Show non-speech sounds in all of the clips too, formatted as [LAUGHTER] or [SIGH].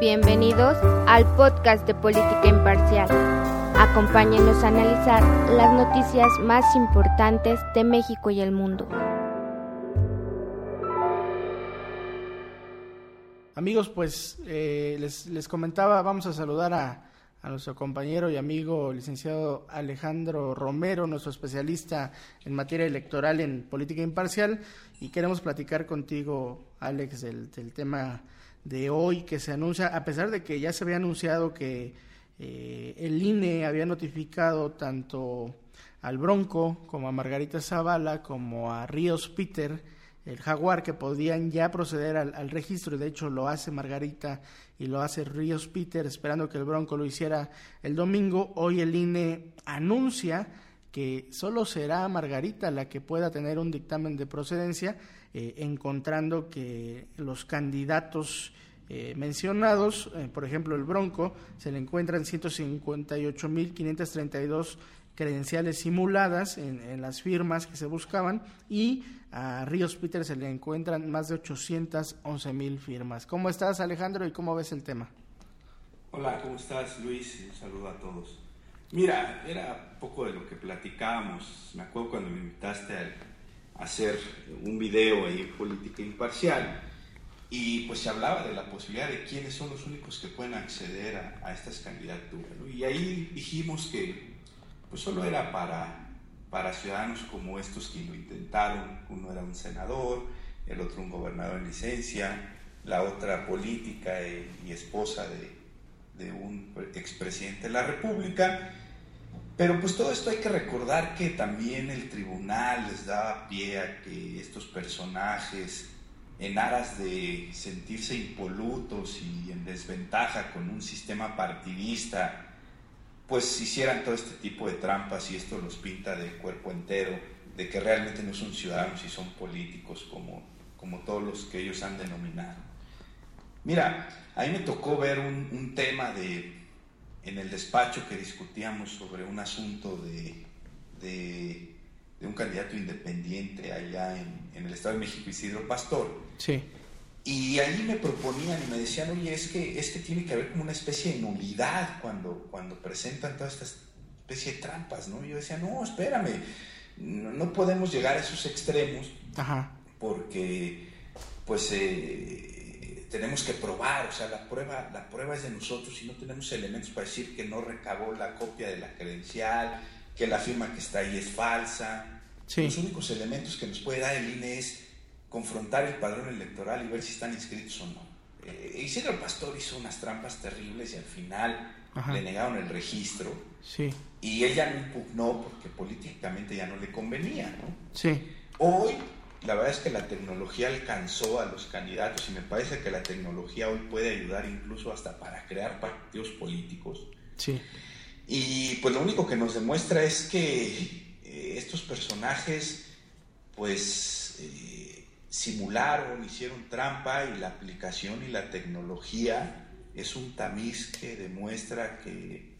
Bienvenidos al podcast de Política Imparcial. Acompáñenos a analizar las noticias más importantes de México y el mundo. Amigos, pues eh, les, les, comentaba, vamos a saludar a, nuestro compañero y amigo licenciado Alejandro Romero, nuestro especialista en materia electoral en política imparcial, y queremos platicar contigo, Alex, del tema de hoy que se anuncia, a pesar de que ya se había anunciado que eh, el INE había notificado tanto al Bronco como a Margarita Zavala como a Ríos Peter, el jaguar, que podían ya proceder al, al registro, y de hecho lo hace Margarita y lo hace Ríos Peter, esperando que el Bronco lo hiciera el domingo. Hoy el INE anuncia que solo será Margarita la que pueda tener un dictamen de procedencia, eh, encontrando que los candidatos eh, mencionados, eh, por ejemplo el Bronco, se le encuentran 158.532 credenciales simuladas en, las firmas que se buscaban y a Ríos Peter se le encuentran más de 811.000 firmas. ¿Cómo estás Alejandro y cómo ves el tema? Hola, ¿cómo estás Luis? Un saludo a todos. Mira, era poco de lo que platicábamos. Me acuerdo cuando me invitaste a hacer un video ahí Política Imparcial y pues se hablaba de la posibilidad de quiénes son los únicos que pueden acceder a, a estas candidaturas. ¿no? Y ahí dijimos que pues solo era para, para ciudadanos como estos que lo intentaron. Uno era un senador, el otro un gobernador en licencia, la otra política y, y esposa de, de un expresidente de la República. Pero pues todo esto hay que recordar que también el tribunal les daba pie a que estos personajes, en aras de sentirse impolutos y en desventaja con un sistema partidista, pues hicieran todo este tipo de trampas y esto los pinta de cuerpo entero, de que realmente no son ciudadanos y son políticos como, como todos los que ellos han denominado. Mira, a mí me tocó ver un, un tema de, en el despacho que discutíamos sobre un asunto de, de, de un candidato independiente allá en, en, el Estado de México, Isidro Pastor. Sí. Y ahí me proponían y me decían, oye, es que, es que tiene que haber como una especie de nulidad cuando, cuando presentan toda esta especie de trampas, ¿no? Y yo decía, no, espérame, no, no podemos llegar a esos extremos Ajá. porque, pues, eh, tenemos que probar, o sea, la prueba, la prueba es de nosotros y no tenemos elementos para decir que no recabó la copia de la credencial, que la firma que está ahí es falsa. Sí. Los únicos elementos que nos puede dar el INE es confrontar el padrón electoral y ver si están inscritos o no. Eh, Isidro Pastor hizo unas trampas terribles y al final Ajá. le negaron el registro. Sí. Y él ya no impugnó porque políticamente ya no le convenía, ¿no? Sí. Hoy la verdad es que la tecnología alcanzó a los candidatos y me parece que la tecnología hoy puede ayudar incluso hasta para crear partidos políticos. Sí. Y pues lo único que nos demuestra es que eh, estos personajes pues eh, simularon, hicieron trampa y la aplicación y la tecnología es un tamiz que demuestra que,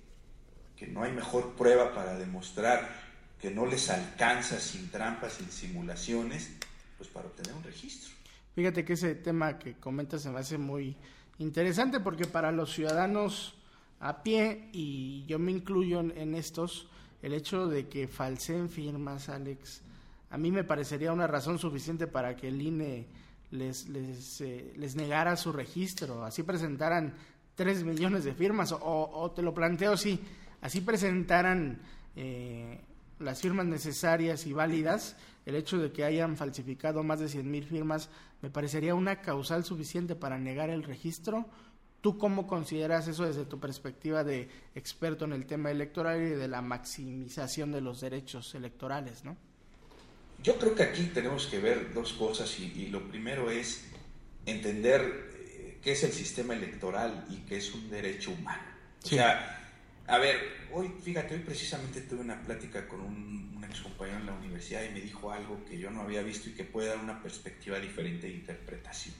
que no hay mejor prueba para demostrar que no les alcanza sin trampas, sin simulaciones, pues para obtener un registro. Fíjate que ese tema que comentas se me hace muy interesante porque para los ciudadanos a pie, y yo me incluyo en, estos, el hecho de que falseen firmas, Alex, a mí me parecería una razón suficiente para que el INE les, les, eh, les negara su registro, así presentaran tres millones de firmas, o, o te lo planteo así, así presentaran eh, las firmas necesarias y válidas, el hecho de que hayan falsificado más de 100 mil firmas me parecería una causal suficiente para negar el registro. ¿Tú cómo consideras eso desde tu perspectiva de experto en el tema electoral y de la maximización de los derechos electorales, no? Yo creo que aquí tenemos que ver dos cosas y, y lo primero es entender eh, qué es el sistema electoral y qué es un derecho humano. Sí. O sea, a ver, hoy, fíjate, hoy precisamente tuve una plática con un, un ex compañero en la universidad y me dijo algo que yo no había visto y que puede dar una perspectiva diferente de interpretación.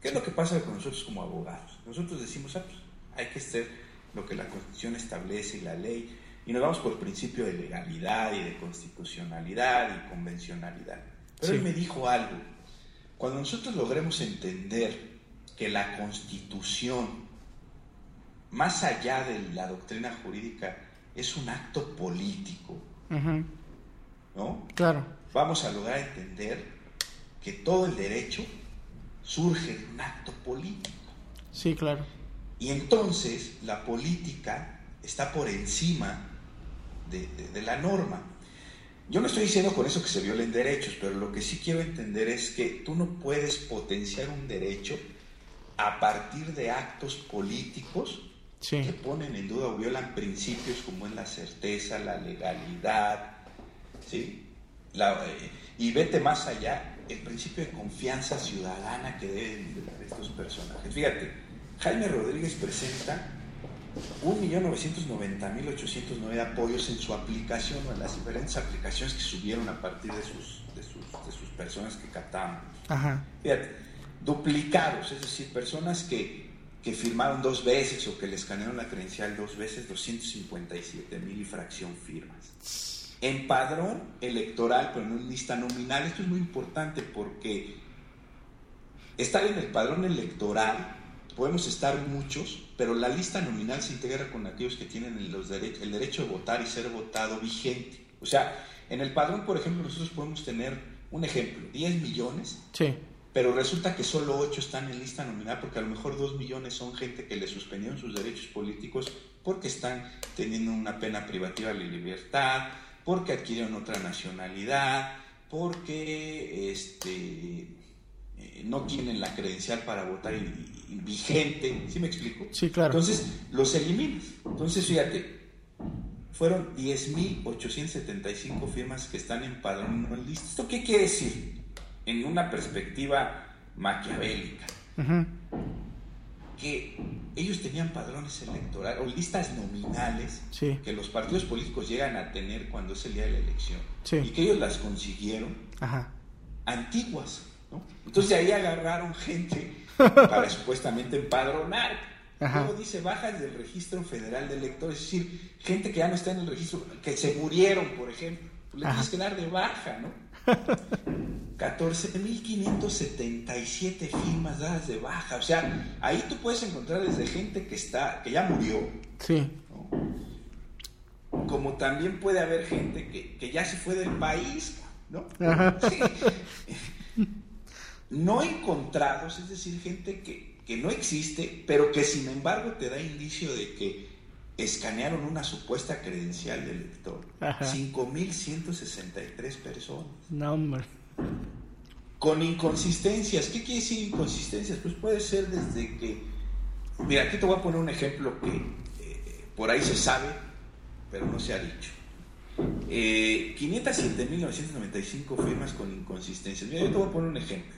¿Qué es lo que pasa con nosotros como abogados? Nosotros decimos, ah, pues, hay que hacer lo que la Constitución establece y la ley, y nos vamos por principio de legalidad y de constitucionalidad y convencionalidad. Pero Sí. él me dijo algo. Cuando nosotros logremos entender que la Constitución más allá de la doctrina jurídica, es un acto político. ¿No? Claro. Vamos a lograr entender que todo el derecho surge de un acto político. Sí, claro. Y entonces la política está por encima de, de, la norma. Yo no estoy diciendo con eso que se violen derechos, pero lo que sí quiero entender es que tú no puedes potenciar un derecho a partir de actos políticos que ponen en duda o violan principios como en la certeza, la legalidad, ¿sí? Eh, y vete más allá, el principio de confianza ciudadana que deben tener estos personajes. Fíjate, Jaime Rodríguez presenta 1.990.809 apoyos en su aplicación o en las diferentes aplicaciones que subieron a partir de sus, de sus, de sus personas que captamos. Fíjate, duplicados, es decir, personas que, que, firmaron dos veces o que le escanearon la credencial dos veces, 257.000 y fracción firmas. En padrón electoral, pero en lista nominal, esto es muy importante porque estar en el padrón electoral podemos estar muchos, pero la lista nominal se integra con aquellos que tienen los el derecho de votar y ser votado vigente. O sea, en el padrón, por ejemplo, nosotros podemos tener un ejemplo, 10 millones, sí. Pero resulta que solo 8 están en lista nominal porque a lo mejor 2 millones son gente que le suspendieron sus derechos políticos porque están teniendo una pena privativa de libertad, porque adquirieron otra nacionalidad, porque este, eh, no tienen la credencial para votar vigente, ¿sí me explico? Sí, claro. Entonces, los eliminas. Entonces, fíjate, fueron 10.875 firmas que están en padrón no listo. ¿Esto qué quiere decir? En una perspectiva maquiavélica. Que ellos tenían padrones electorales o listas nominales que los partidos políticos llegan a tener cuando es el día de la elección. Y que ellos las consiguieron antiguas entonces ahí agarraron gente para [LAUGHS] supuestamente empadronar. Luego dice, bajas del registro federal de electores, es decir, gente que ya no está en el registro, que se murieron, por ejemplo. Pues le tienes que dar de baja, ¿no? 14.577 firmas dadas de baja. O sea, ahí tú puedes encontrar desde gente que está, que ya murió. Sí. Como también puede haber gente que, que ya se fue del país, ¿no? Sí [LAUGHS] no encontrados, es decir, gente que, no existe, pero que sin embargo te da indicio de que escanearon una supuesta credencial del lector. 5.163 personas. No, hombre. Con inconsistencias. ¿Qué quiere decir inconsistencias? Pues puede ser desde que... Mira, aquí te voy a poner un ejemplo que eh, por ahí se sabe, pero no se ha dicho. Eh, 507.995 firmas con inconsistencias. Mira, yo te voy a poner un ejemplo.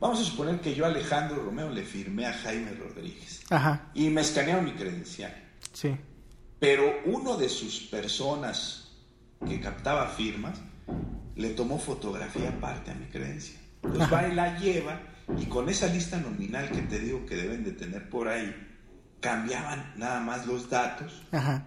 Vamos a suponer que yo, Alejandro Romeo, le firmé a Jaime Rodríguez. Ajá. Y me escanearon mi credencial. Sí. Pero uno de sus personas que captaba firmas le tomó fotografía aparte a mi credencial. Entonces va y la lleva y con esa lista nominal que te digo que deben de tener por ahí, cambiaban nada más los datos Ajá.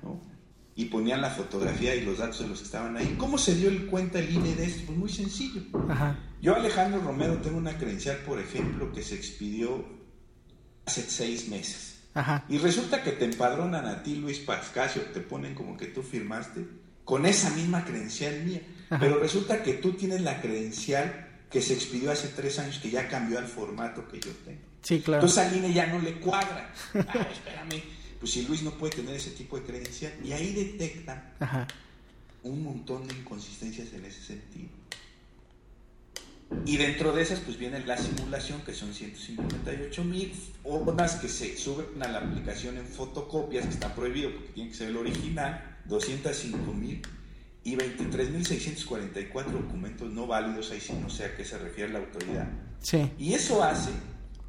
y ponían la fotografía y los datos de los que estaban ahí. ¿Cómo se dio el cuenta el INE de esto? Pues muy sencillo. Ajá. Yo, Alejandro Romero, tengo una credencial, por ejemplo, que se expidió hace seis meses. Ajá. Y resulta que te empadronan a ti, Luis Pascasio, te ponen como que tú firmaste con esa misma credencial mía. Pero resulta que tú tienes la credencial que se expidió hace tres años, que ya cambió al formato que yo tengo. Sí, claro. Entonces al INE ya no le cuadra. [LAUGHS] Ah, espérame. Pues si Luis no puede tener ese tipo de credencial. Y ahí detectan un montón de inconsistencias en ese sentido. Y dentro de esas, pues viene la simulación, que son 158 mil, unas que se suben a la aplicación en fotocopias, que está prohibido porque tiene que ser el original, 205 mil, y 23.644 documentos no válidos, ahí sí no sé a qué se refiere la autoridad. Sí. Y eso hace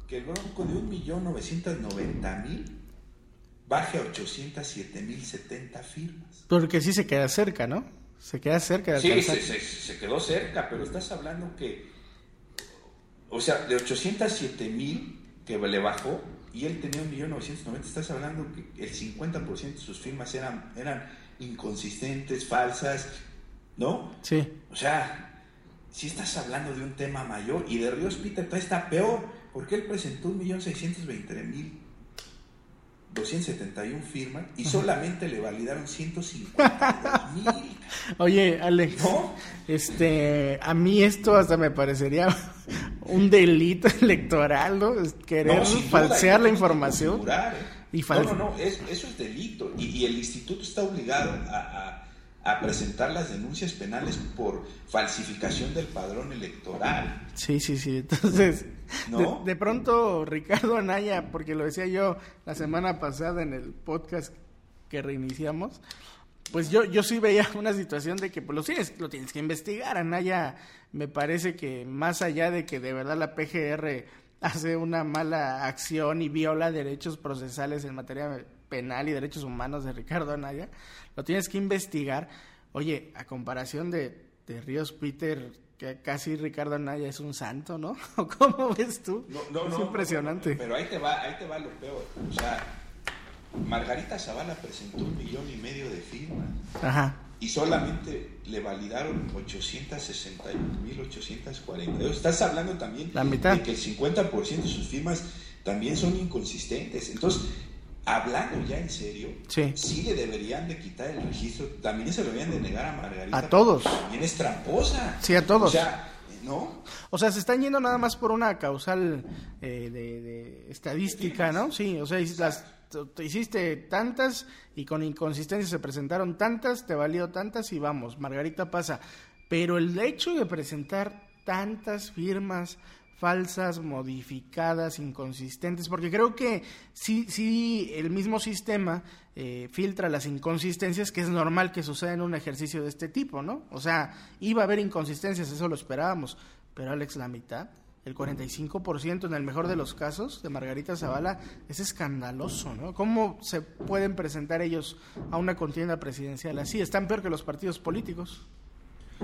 que el bronco de 1.990.000 baje a 807.070 firmas. Porque sí se queda cerca, ¿no? Se queda cerca de Sí, se, quedó cerca, pero estás hablando que, o sea, de 807 mil que le bajó y él tenía 1.990.000, estás hablando que el 50% de sus firmas eran, eran inconsistentes, falsas, ¿no? Sí. O sea, si estás hablando de un tema mayor y de Ríos Peter está peor, porque él presentó 1.623.000 271 firmas y solamente le validaron 150 mil. Oye, Alex, este, a mí esto hasta me parecería [LAUGHS] un delito [LAUGHS] electoral, ¿no? Querer falsear la información. ¿eh? y no, no, no, eso es delito y, el instituto está obligado a, presentar las denuncias penales por falsificación del padrón electoral. Sí, sí, sí. Entonces, de, pronto Ricardo Anaya, porque lo decía yo la semana pasada en el podcast que reiniciamos, pues yo, yo sí veía [LAUGHS] una situación de que pues, lo, tienes, lo tienes que investigar. Anaya me parece que más allá de que de verdad la PGR [LAUGHS] hace una mala acción y viola derechos procesales en materia penal y derechos humanos de Ricardo Anaya, lo tienes que investigar. Oye, a comparación de, de Ríos Peter, que casi Ricardo Anaya es un santo, ¿no? [LAUGHS] ¿Cómo ves tú? No, no, es impresionante. pero ahí te va, ahí te va lo peor. O sea, Margarita Zavala presentó un millón y medio de firmas. Ajá. Y solamente le validaron 861.842. Estás hablando también de que el 50% de sus firmas también son inconsistentes. Entonces, hablando ya en serio, sí. le deberían de quitar el registro, también se lo deberían de negar a Margarita. A todos. También es tramposa. Sí, a todos. O sea, ¿no? O sea, se están yendo nada más por una causal eh, de, estadística, ¿no? Sí, o sea, las, te hiciste tantas y con inconsistencia se presentaron tantas, te valió tantas y vamos, Margarita pasa. Pero el hecho de presentar tantas firmas falsas, modificadas, inconsistentes, porque creo que sí, sí el mismo sistema eh, filtra las inconsistencias, que es normal que suceda en un ejercicio de este tipo, ¿no? O sea, iba a haber inconsistencias, eso lo esperábamos, pero Alex, la mitad, el 45% en el mejor de los casos de Margarita Zavala, es escandaloso, ¿no? ¿Cómo se pueden presentar ellos a una contienda presidencial así? Están peor que los partidos políticos.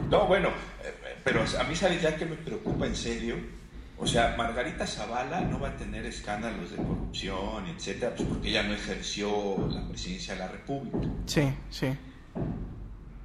No, bueno, eh, pero a mí, ¿sabes ya que me preocupa en serio? O sea, Margarita Zavala no va a tener escándalos de corrupción, etcétera, pues porque ella no ejerció la presidencia de la República. Sí, sí.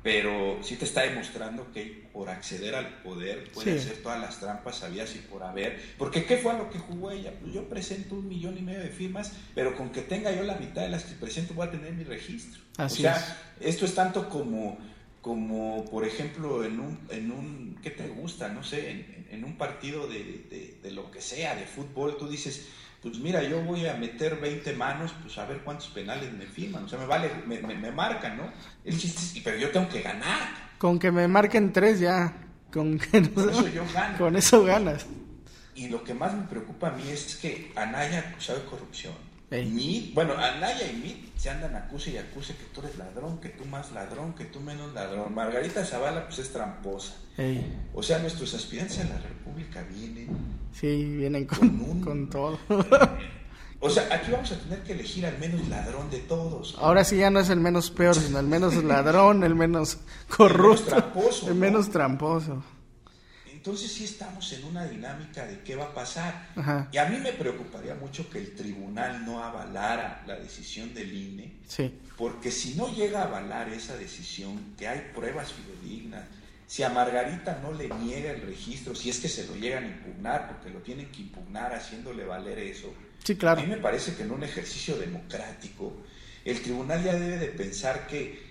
Pero sí te está demostrando que por acceder al poder puede hacer todas las trampas sabías y por haber. Porque ¿qué fue a lo que jugó ella? Pues yo presento un millón y medio de firmas, pero con que tenga yo la mitad de las que presento voy a tener mi registro. Así o sea, esto es tanto como como por ejemplo en un, en un ¿qué te gusta? No sé, en, en un partido de, de, lo que sea, de fútbol, tú dices, pues mira, yo voy a meter 20 manos, pues a ver cuántos penales me firman, o sea, me vale, me, me, marcan, ¿no? El chiste pero yo tengo que ganar. Con que me marquen tres ya, con, que eso [LAUGHS] yo gano. Con eso ganas. Y lo que más me preocupa a mí es que Anaya acusado de corrupción bueno, Anaya y Mit se andan acuse y acuse que tú eres ladrón, que tú más ladrón, que tú menos ladrón. Margarita Zavala pues es tramposa. O sea, nuestros aspirantes a la República vienen. Sí, vienen con, con, todo. [LAUGHS] o sea, aquí vamos a tener que elegir al menos ladrón de todos. Ahora sí ya no es el menos peor, sino el menos ladrón, el menos corrupto, el menos tramposo. El menos tramposo. Entonces sí estamos en una dinámica de qué va a pasar. Y a mí me preocuparía mucho que el tribunal no avalara la decisión del INE, sí. porque si no llega a avalar esa decisión, que hay pruebas fidedignas, si a Margarita no le niega el registro, si es que se lo llegan a impugnar, porque lo tienen que impugnar haciéndole valer eso, sí, claro. a mí me parece que en un ejercicio democrático, el tribunal ya debe de pensar que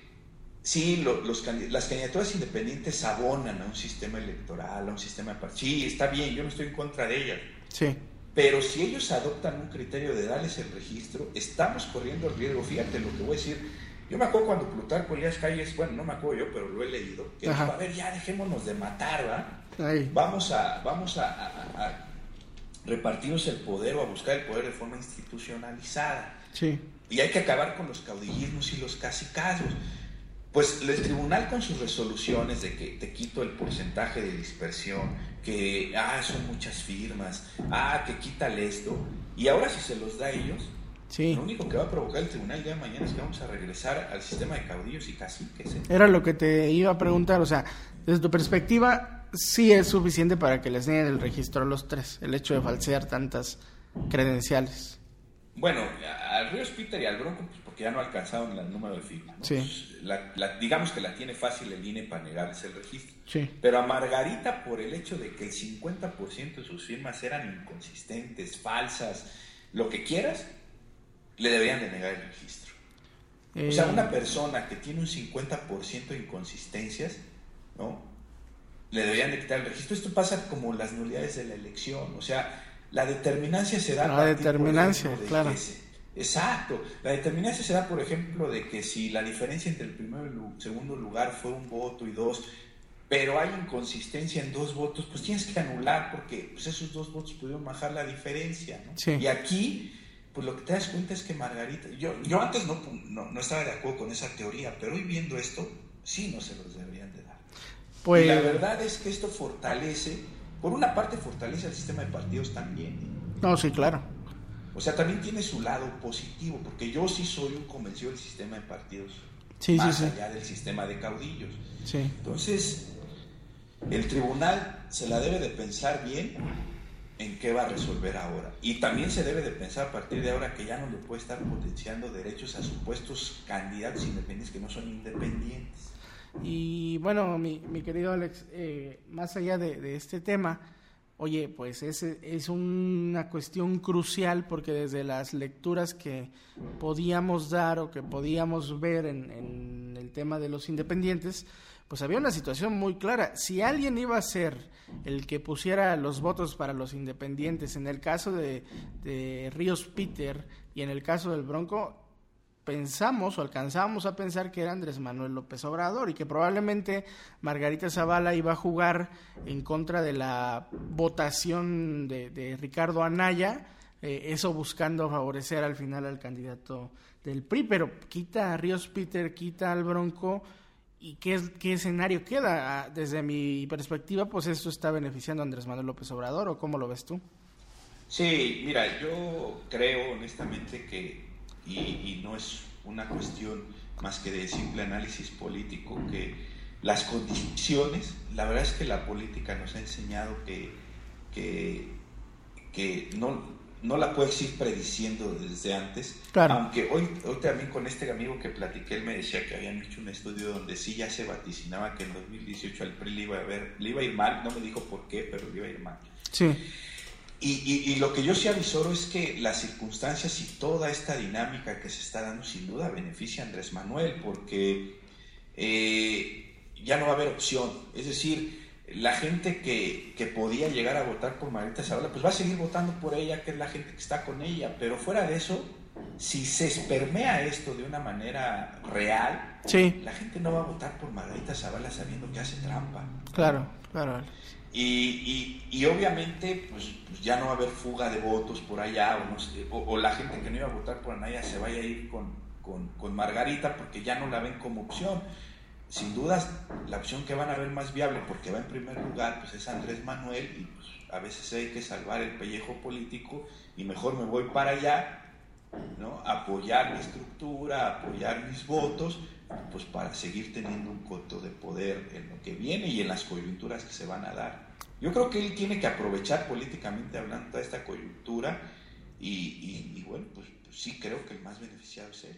Sí, los, las candidaturas independientes abonan a un sistema electoral, a un sistema de Sí, está bien, yo no estoy en contra de ellas. Sí. Pero si ellos adoptan un criterio de darles el registro, estamos corriendo el riesgo. Fíjate lo que voy a decir. Yo me acuerdo cuando Plutarco Elías Calles, bueno, no me acuerdo yo, pero lo he leído, que dijo, a ver, ya dejémonos de matar, ¿va? Vamos, a, vamos a, repartirnos el poder o a buscar el poder de forma institucionalizada. Sí. Y hay que acabar con los caudillismos y los casicazos. Pues el tribunal con sus resoluciones de que te quito el porcentaje de dispersión, que ah, son muchas firmas, ah, que quítale esto, y ahora si se los da a ellos, lo único que va a provocar el tribunal de mañana es que vamos a regresar al sistema de caudillos y caciques. ¿eh? Era lo que te iba a preguntar, o sea, desde tu perspectiva, sí es suficiente para que les den el registro a los tres, el hecho de falsear tantas credenciales. Bueno, al Ríos Peter y al Bronco, pues porque ya no alcanzaron el número de firmas. Digamos que la tiene fácil el INE para negarse el registro. Sí. Pero a Margarita, por el hecho de que el 50% de sus firmas eran inconsistentes, falsas, lo que quieras, le deberían de negar el registro. O sea, una persona que tiene un 50% de inconsistencias, ¿no? Le deberían de quitar el registro. Esto pasa como las nulidades de la elección. O sea, la determinancia se da... La determinancia, claro. Exacto. La determinancia se da, por ejemplo, de que si la diferencia entre el primero y el segundo lugar fue un voto y dos, pero hay inconsistencia en dos votos, pues tienes que anular porque pues, esos dos votos pudieron bajar la diferencia. ¿no? Y aquí pues lo que te das cuenta es que Margarita, yo, yo antes no, no, estaba de acuerdo con esa teoría, pero hoy viendo esto, sí no se los deberían de dar. Pues... Y la verdad es que esto fortalece, por una parte fortalece el sistema de partidos también. ¿eh? No, sí, claro. O sea, también tiene su lado positivo, porque yo sí soy un convencido del sistema de partidos, sí, más allá del sistema de caudillos. Sí. Entonces, el tribunal se la debe de pensar bien en qué va a resolver ahora. Y también se debe de pensar a partir de ahora que ya no le puede estar potenciando derechos a supuestos candidatos independientes que no son independientes. Y bueno, mi, mi querido Alex, eh, más allá de, este tema, oye, pues es, es una cuestión crucial porque desde las lecturas que podíamos dar o que podíamos ver en, en el tema de los independientes, pues había una situación muy clara. Si alguien iba a ser el que pusiera los votos para los independientes, en el caso de, Ríos Peter y en el caso del Bronco, pensamos o alcanzábamos a pensar que era Andrés Manuel López Obrador y que probablemente Margarita Zavala iba a jugar en contra de la votación de, Ricardo Anaya, eh, eso buscando favorecer al final al candidato del PRI, pero quita a Ríos Peter, quita al Bronco ¿Y qué, qué escenario queda? Ah, desde mi perspectiva, pues esto está beneficiando a Andrés Manuel López Obrador, ¿o cómo lo ves tú? Sí, mira, yo creo honestamente que, y, no es una cuestión más que de simple análisis político, que las condiciones, la verdad es que la política nos ha enseñado que, que, que no, no la puedes ir prediciendo desde antes. Aunque hoy, hoy también con este amigo que platiqué, él me decía que habían hecho un estudio donde sí ya se vaticinaba que en 2018 al PRI le iba a, ver, le iba a ir mal, no me dijo por qué, pero le iba a ir mal. Sí. Y, y, lo que yo sí avisoro es que las circunstancias y toda esta dinámica que se está dando sin duda beneficia a Andrés Manuel, porque eh, ya no va a haber opción. Es decir, la gente que, que, podía llegar a votar por Margarita Zavala, pues va a seguir votando por ella, que es la gente que está con ella. Pero fuera de eso, si se espermea esto de una manera real, la gente no va a votar por Margarita Zavala sabiendo que hace trampa. Claro, claro. Y, y, obviamente, pues, pues, ya no va a haber fuga de votos por allá, o, o, la gente que no iba a votar por Anaya se vaya a ir con, con, con Margarita porque ya no la ven como opción. Sin dudas la opción que van a ver más viable porque va en primer lugar pues es Andrés Manuel y pues a veces hay que salvar el pellejo político y mejor me voy para allá ¿no? apoyar mi estructura apoyar mis votos pues para seguir teniendo un coto de poder en lo que viene y en las coyunturas que se van a dar yo creo que él tiene que aprovechar políticamente hablando toda esta coyuntura y, bueno pues, pues sí creo que el más beneficiado es él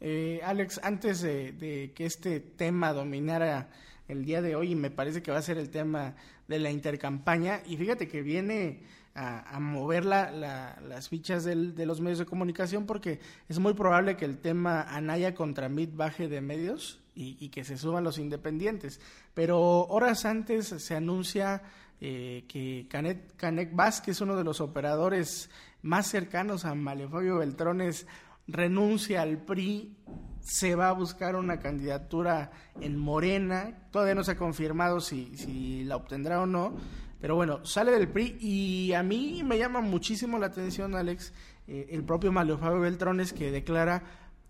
eh, Alex, antes de, que este tema dominara el día de hoy, y me parece que va a ser el tema de la intercampaña, y fíjate que viene a, mover las fichas de los medios de comunicación porque es muy probable que el tema Anaya contra Mit baje de medios y, que se suban los independientes. Pero horas antes se anuncia eh, que Canet, Canek Vázquez, uno de los operadores más cercanos a Malefabio Beltrones, renuncia al PRI, se va a buscar una candidatura en Morena, todavía no se ha confirmado si, si la obtendrá o no, pero bueno, sale del PRI y a mí me llama muchísimo la atención, Alex, eh, el propio Mario Fabio Beltrones que declara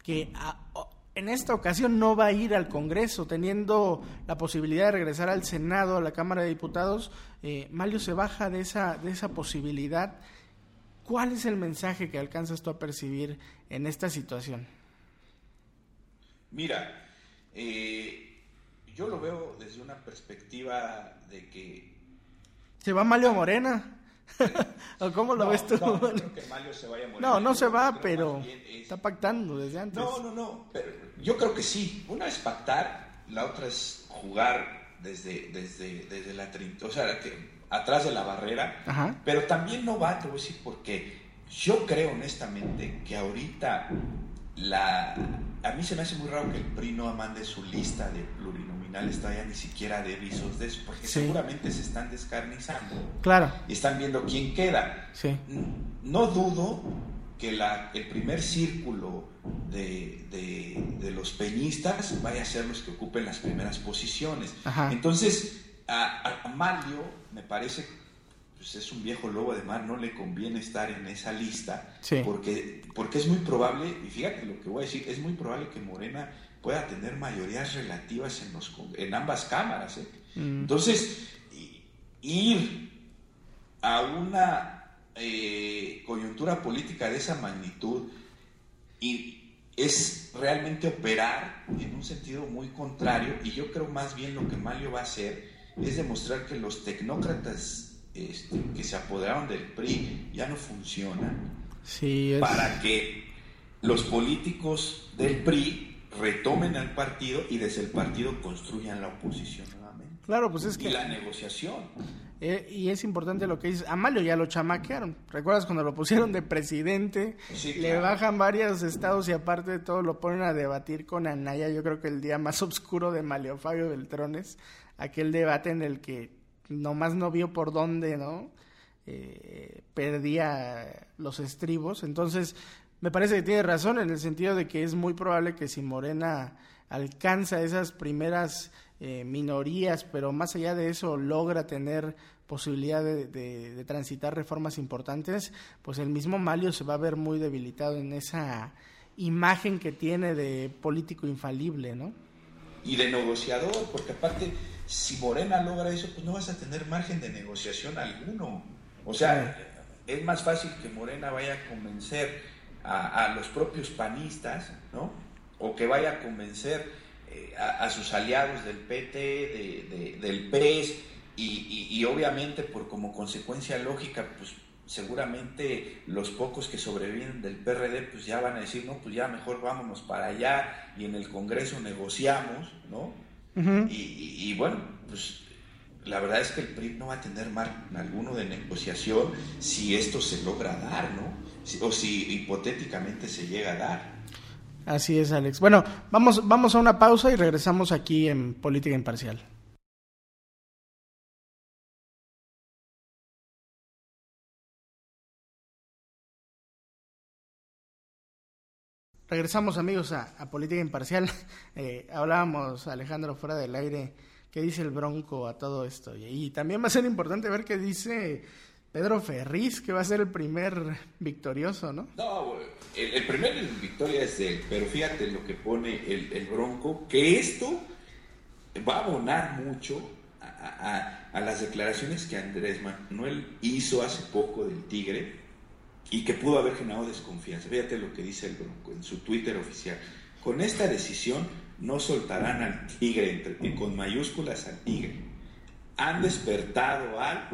que en esta ocasión no va a ir al Congreso, teniendo la posibilidad de regresar al Senado, a la Cámara de Diputados, eh, Mario se baja de esa, de esa posibilidad. ¿Cuál es el mensaje que alcanzas tú a percibir en esta situación? Mira, eh, yo lo veo desde una perspectiva de que... ¿Se va Mario Morena? [LAUGHS] ¿O cómo lo ves tú? No, no creo que Mario se vaya a Morena. No, no se va, pero está pactando desde antes. No, no, no, pero yo creo que sí. Una es pactar, la otra es jugar desde, desde, desde la... O sea, que atrás de la barrera, pero también no va, te voy a decir por qué. Yo creo honestamente que ahorita la, a mí se me hace muy raro que el PRI no mande su lista de plurinominales todavía ni siquiera de visos de eso, porque seguramente se están descarnizando. Claro. Y están viendo quién queda. Sí. No dudo que la, el primer círculo de, de, los peñistas vaya a ser los que ocupen las primeras posiciones. Entonces, a, a Mario me parece pues es un viejo lobo de mar, no le conviene estar en esa lista, porque, porque es muy probable, y fíjate lo que voy a decir, es muy probable que Morena pueda tener mayorías relativas en, los, en ambas cámaras. ¿eh? Mm. Entonces, ir a una eh, coyuntura política de esa magnitud y es realmente operar en un sentido muy contrario, y yo creo más bien lo que Mario va a hacer es demostrar que los tecnócratas este, que se apoderaron del PRI ya no funcionan para que los políticos del PRI retomen al partido y desde el partido construyan la oposición nuevamente. Claro, pues es que... Y la negociación. Eh, y es importante lo que dice. Amalio ya lo chamaquearon. ¿Recuerdas cuando lo pusieron de presidente? Le bajan varios estados y aparte de todo lo ponen a debatir con Anaya. Yo creo que el día más oscuro de Malio Fabio Beltrones, aquel debate en el que nomás no vio por dónde, ¿no? Eh, perdía los estribos. Entonces, me parece que tiene razón en el sentido de que es muy probable que si Morena alcanza esas primeras eh, minorías, pero más allá de eso logra tener posibilidad de, transitar reformas importantes, pues el mismo Malio se va a ver muy debilitado en esa imagen que tiene de político infalible, ¿no? Y de negociador, porque aparte si Morena logra eso, pues no vas a tener margen de negociación alguno. O sea, es más fácil que Morena vaya a convencer a, los propios panistas, ¿no? O que vaya a convencer eh, a, sus aliados del PT, del PES, y, y, obviamente por como consecuencia lógica, pues seguramente los pocos que sobreviven del PRD, pues ya van a decir, no, pues ya mejor vámonos para allá y en el Congreso negociamos, ¿no? y, bueno, pues la verdad es que el PRI no va a tener margen alguno de negociación si esto se logra dar, ¿no? O si hipotéticamente se llega a dar. Así es, Alex. Bueno, vamos, vamos a una pausa y regresamos aquí en Política Imparcial. Regresamos amigos a, Política Imparcial. [LAUGHS] Eh, hablábamos, Alejandro, fuera del aire, qué dice el Bronco a todo esto. Y, también va a ser importante ver qué dice Pedro Ferriz, que va a ser el primer victorioso, ¿no? No, el, primer victoria es él, pero fíjate lo que pone el, Bronco, que esto va a abonar mucho a, a las declaraciones que Andrés Manuel hizo hace poco del Tigre y que pudo haber generado desconfianza. Fíjate lo que dice el Bronco en su Twitter oficial. Con esta decisión no soltarán al tigre, con mayúsculas al tigre. Han despertado al,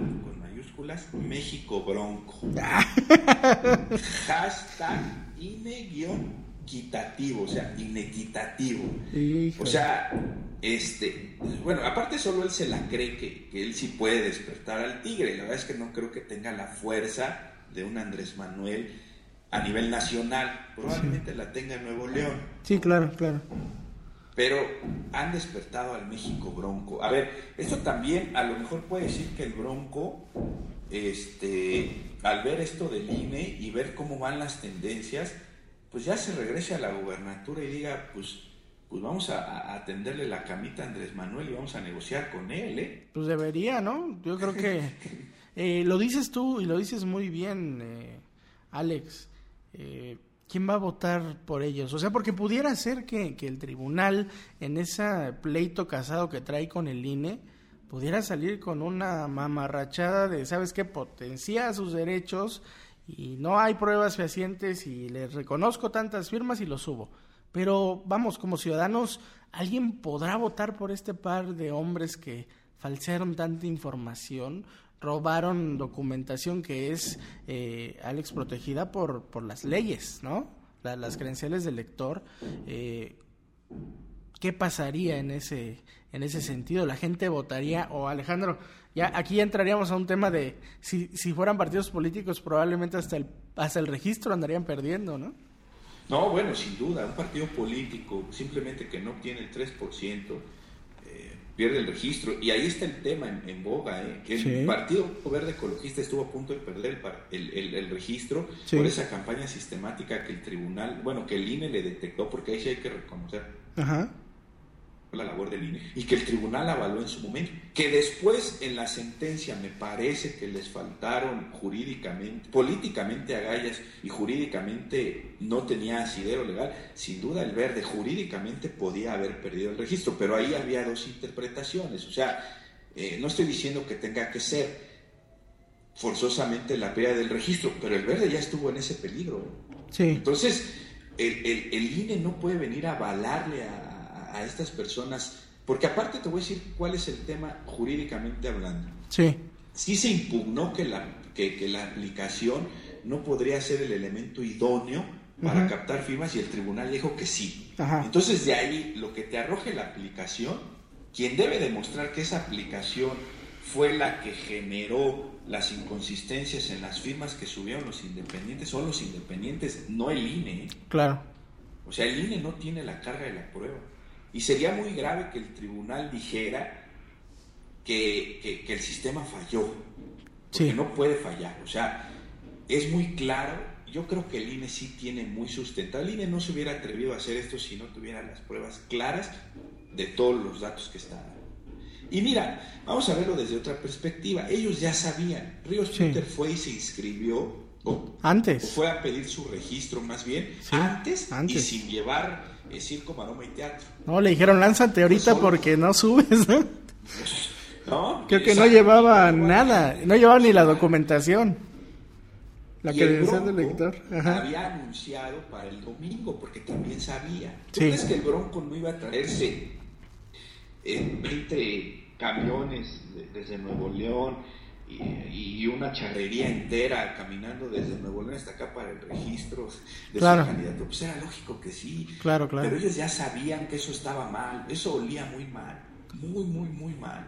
mayúsculas, México Bronco. [LAUGHS] Hashtag ine-quitativo, o sea, inequitativo. O sea, este, bueno, aparte solo él se la cree que, que él sí puede despertar al tigre. La verdad es que no creo que tenga la fuerza de un Andrés Manuel a nivel nacional. Probablemente la tenga en Nuevo León. Sí, claro, claro. Pero han despertado al México Bronco. A ver, esto también a lo mejor puede decir que el Bronco, este, al ver esto del INE y ver cómo van las tendencias, pues ya se regrese a la gubernatura y diga, pues, pues vamos a, atenderle la camita a Andrés Manuel y vamos a negociar con él, ¿eh? Pues debería, ¿no? Yo creo que [LAUGHS] Eh, lo dices tú y lo dices muy bien, eh, Alex. Eh, ¿Quién va a votar por ellos? O sea, porque pudiera ser que, el tribunal, en ese pleito casado que trae con el INE, pudiera salir con una mamarrachada de, ¿sabes qué? Potencia sus derechos y no hay pruebas fehacientes y les reconozco tantas firmas y lo subo. Pero vamos, como ciudadanos, ¿alguien podrá votar por este par de hombres que falsearon tanta información? Robaron documentación que es, eh, Alex, protegida por, por las leyes, ¿no? las credenciales del lector. Eh, ¿Qué pasaría en ese, en ese sentido? ¿La gente votaría? O Alejandro, Ya aquí entraríamos a un tema de si, si fueran partidos políticos probablemente hasta el hasta el registro andarían perdiendo, ¿no? No, bueno, sin duda, un partido político simplemente que no tiene el 3%, eh, pierde el registro. Y ahí está el tema en, boga, ¿eh? que el Partido Verde Ecologista estuvo a punto de perder el, el, registro por esa campaña sistemática que el tribunal, bueno, que el INE le detectó, porque ahí sí hay que reconocer. Ajá la labor del INE y que el tribunal avaló en su momento. Que después en la sentencia me parece que les faltaron jurídicamente, políticamente agallas y jurídicamente no tenía asidero legal. Sin duda el verde jurídicamente podía haber perdido el registro, pero ahí había dos interpretaciones. O sea, eh, no estoy diciendo que tenga que ser forzosamente la pérdida del registro, pero el verde ya estuvo en ese peligro. Sí. Entonces, el, el, el INE no puede venir a avalarle a a estas personas, porque aparte te voy a decir cuál es el tema jurídicamente hablando. Sí. Sí se impugnó que la, que, la aplicación no podría ser el elemento idóneo para captar firmas y el tribunal dijo que sí. Entonces de ahí lo que te arroje la aplicación, quien debe demostrar que esa aplicación fue la que generó las inconsistencias en las firmas que subieron los independientes, son los independientes, no el INE. Claro. O sea, el INE no tiene la carga de la prueba. Y sería muy grave que el tribunal dijera que, el sistema falló, porque no puede fallar. O sea, es muy claro. Yo creo que el INE sí tiene muy sustentado. El INE no se hubiera atrevido a hacer esto si no tuviera las pruebas claras de todos los datos que están. Y mira, vamos a verlo desde otra perspectiva. Ellos ya sabían. Ríos Peter fue y se inscribió. antes. fue a pedir su registro más bien. antes, antes, y sin llevar circo, maroma y teatro. No, le dijeron, lánzate ahorita porque no subes, [LAUGHS] ¿no? Creo que no llevaba nada, no llevaba ni la documentación. La credencial del lector. Había anunciado para el domingo, porque también sabía. ¿Tú crees que el Bronco no iba a traerse en 20 camiones desde Nuevo León? Y, una charrería entera caminando desde Nuevo León hasta acá para el registro de claro. su candidato. Pues era lógico que sí. Claro, claro. Pero ellos ya sabían que eso estaba mal, eso olía muy mal, muy, muy, muy mal.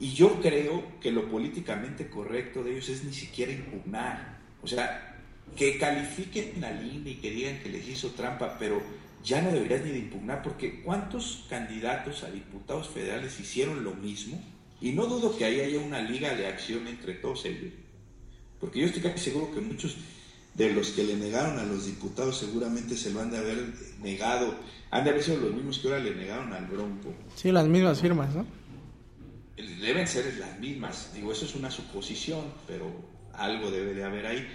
Y yo creo que lo políticamente correcto de ellos es ni siquiera impugnar. O sea, que califiquen al INE y que digan que les hizo trampa, pero ya no deberías ni de impugnar, porque ¿cuántos candidatos a diputados federales hicieron lo mismo? Y no dudo que ahí haya una liga de acción entre todos ellos. Porque yo estoy casi seguro que muchos de los que le negaron a los diputados seguramente se lo han de haber negado. Han de haber sido los mismos que ahora le negaron al Bronco. Sí, las mismas firmas, ¿no? Deben ser las mismas. Digo, eso es una suposición, pero algo debe de haber ahí.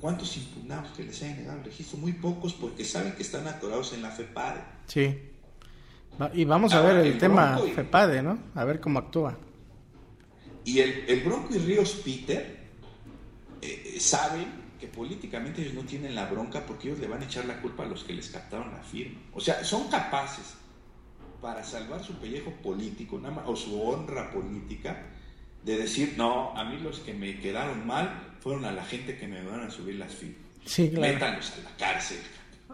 ¿Cuántos impugnados que les hayan negado el registro? Muy pocos porque saben que están atorados en la FEPADE. Sí. Y vamos a ver el, tema FEPADE, ¿no? A ver cómo actúa. Y el, el Bronco y Ríos Peter eh, saben que políticamente ellos no tienen la bronca porque ellos le van a echar la culpa a los que les captaron la firma. O sea, son capaces para salvar su pellejo político o su honra política de decir, no, a mí los que me quedaron mal fueron a la gente que me van a subir las firmas. Sí, claro. Métanlos a la cárcel.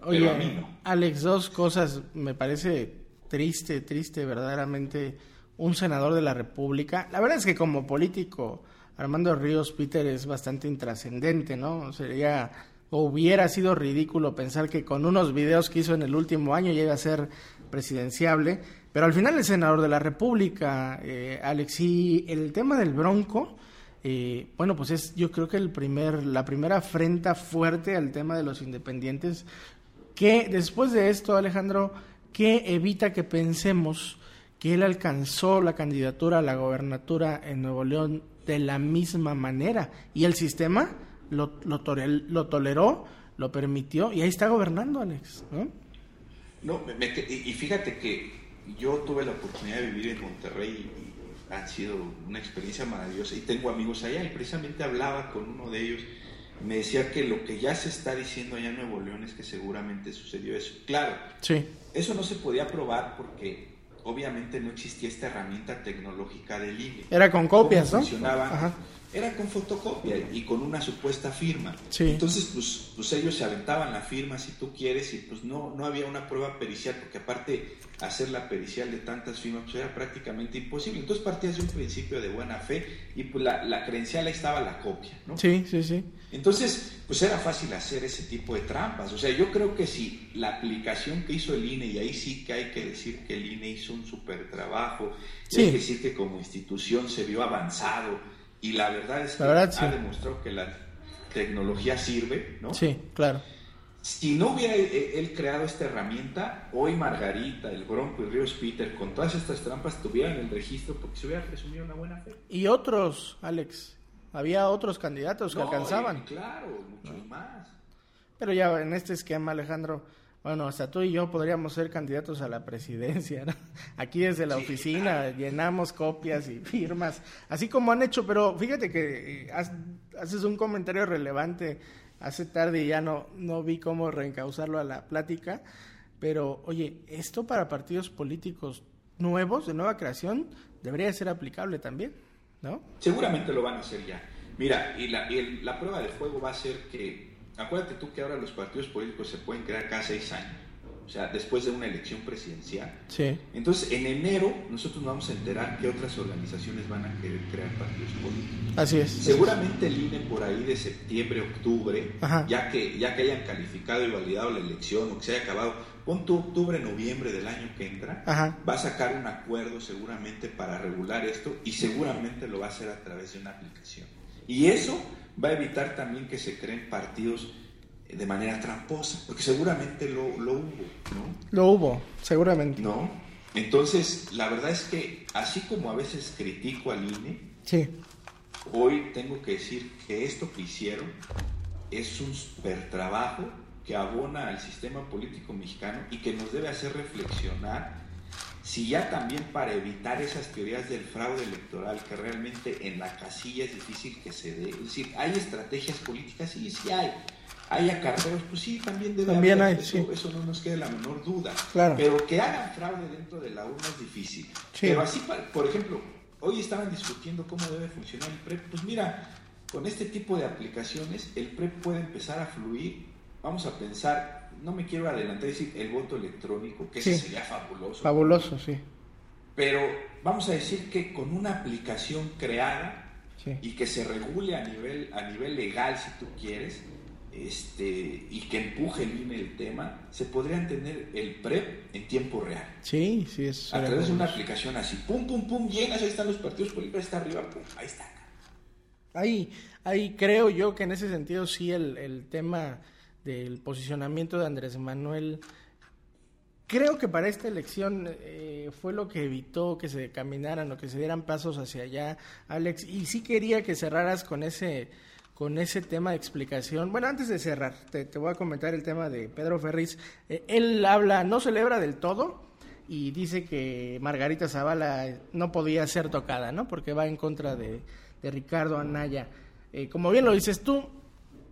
Oye, a mí no. Alex, dos cosas me parece triste, triste verdaderamente un senador de la República. La verdad es que como político, Armando Ríos Peter es bastante intrascendente, ¿no? Sería hubiera sido ridículo pensar que con unos videos que hizo en el último año llega a ser presidenciable, pero al final es senador de la República, eh, Alex, y el tema del Bronco, eh, bueno, pues es yo creo que el primer, la primera afrenta fuerte al tema de los independientes, que después de esto, Alejandro, que evita que pensemos que él alcanzó la candidatura a la gobernatura en Nuevo León de la misma manera y el sistema lo, lo, toleró, lo permitió y ahí está gobernando Alex. ¿no? No, y fíjate que yo tuve la oportunidad de vivir en Monterrey y ha sido una experiencia maravillosa y tengo amigos allá y precisamente hablaba con uno de ellos me decía que lo que ya se está diciendo allá en Nuevo León es que seguramente sucedió eso. Claro, sí. eso no se podía probar porque obviamente no existía esta herramienta tecnológica del INE. Era con copias, ¿no? Funcionaba, era con fotocopia y con una supuesta firma. Entonces, pues, pues, ellos se aventaban la firma si tú quieres y pues no, no había una prueba pericial, porque aparte hacer la pericial de tantas firmas pues, era prácticamente imposible. Entonces partías de un principio de buena fe y pues la, la credencial ahí estaba la copia, ¿no? Sí, sí, sí. Entonces, pues era fácil hacer ese tipo de trampas. O sea, yo creo que si la aplicación que hizo el INE, y ahí sí que hay que decir que el INE hizo un súper trabajo, hay que decir que como institución se vio avanzado, y la verdad es que ha demostrado que la tecnología sirve, ¿no? Sí, claro. Si no hubiera él creado esta herramienta, hoy Margarita, el Bronco y Ríos Peter, con todas estas trampas, tuvieran el registro porque se hubiera presumido una buena fe. Y otros, Alex, había otros candidatos que alcanzaban. claro, muchos más. Pero ya en este esquema, Alejandro, bueno, hasta tú y yo podríamos ser candidatos a la presidencia. ¿no? [LAUGHS] Aquí desde la oficina llenamos copias y firmas, así como han hecho, pero fíjate que eh, haces un comentario relevante hace tarde y ya no, no vi cómo reencauzarlo a la plática, pero oye, esto para partidos políticos nuevos, de nueva creación, debería ser aplicable también, ¿no? Seguramente lo van a hacer ya. Mira, y la, y la prueba de fuego va a ser que acuérdate tú que ahora los partidos políticos se pueden crear cada seis años, o sea, después de una elección presidencial. Sí. Entonces, en enero nosotros nos vamos a enterar qué otras organizaciones van a querer crear partidos políticos. Así es. Seguramente el INE por ahí de septiembre, octubre, ya que, ya que hayan calificado y validado la elección o que se haya acabado, tu octubre, noviembre del año que entra, va a sacar un acuerdo seguramente para regular esto y seguramente lo va a hacer a través de una aplicación. Y eso va a evitar también que se creen partidos de manera tramposa, porque seguramente lo, lo hubo, ¿no? Lo hubo, seguramente. ¿No? Entonces, la verdad es que así como a veces critico al INE, sí. hoy tengo que decir que esto que hicieron es un super trabajo que abona al sistema político mexicano y que nos debe hacer reflexionar si ya también para evitar esas teorías del fraude electoral, que realmente en la casilla es difícil que se dé, es decir, hay estrategias políticas, sí, sí hay, hay acarreos, pues sí, también debe también haber, hay, eso, eso, no nos quede la menor duda, claro. pero que hagan fraude dentro de la urna es difícil. Pero así, por ejemplo, hoy estaban discutiendo cómo debe funcionar el PREP, pues mira, con este tipo de aplicaciones el PREP puede empezar a fluir, vamos a pensar no me quiero adelantar y decir el voto electrónico, que sería fabuloso. Fabuloso, sí. Pero vamos a decir que con una aplicación creada y que se regule a nivel, a nivel legal, si tú quieres, este, y que empuje el INE el tema, se podrían tener el PREP en tiempo real. Sí, sí, es. A través de una aplicación así, pum, pum, pum, llegas, ahí están los partidos políticos, está arriba, pum, ahí está. Ahí, ahí creo yo que en ese sentido sí el, el tema del posicionamiento de Andrés Manuel, creo que para esta elección eh, fue lo que evitó que se caminaran o que se dieran pasos hacia allá, Alex, y sí quería que cerraras con ese con ese tema de explicación. Bueno, antes de cerrar, te, voy a comentar el tema de Pedro Ferriz. Eh, él habla, no celebra del todo y dice que Margarita Zavala no podía ser tocada, ¿no? Porque va en contra de, Ricardo Anaya. Eh, como bien lo dices tú,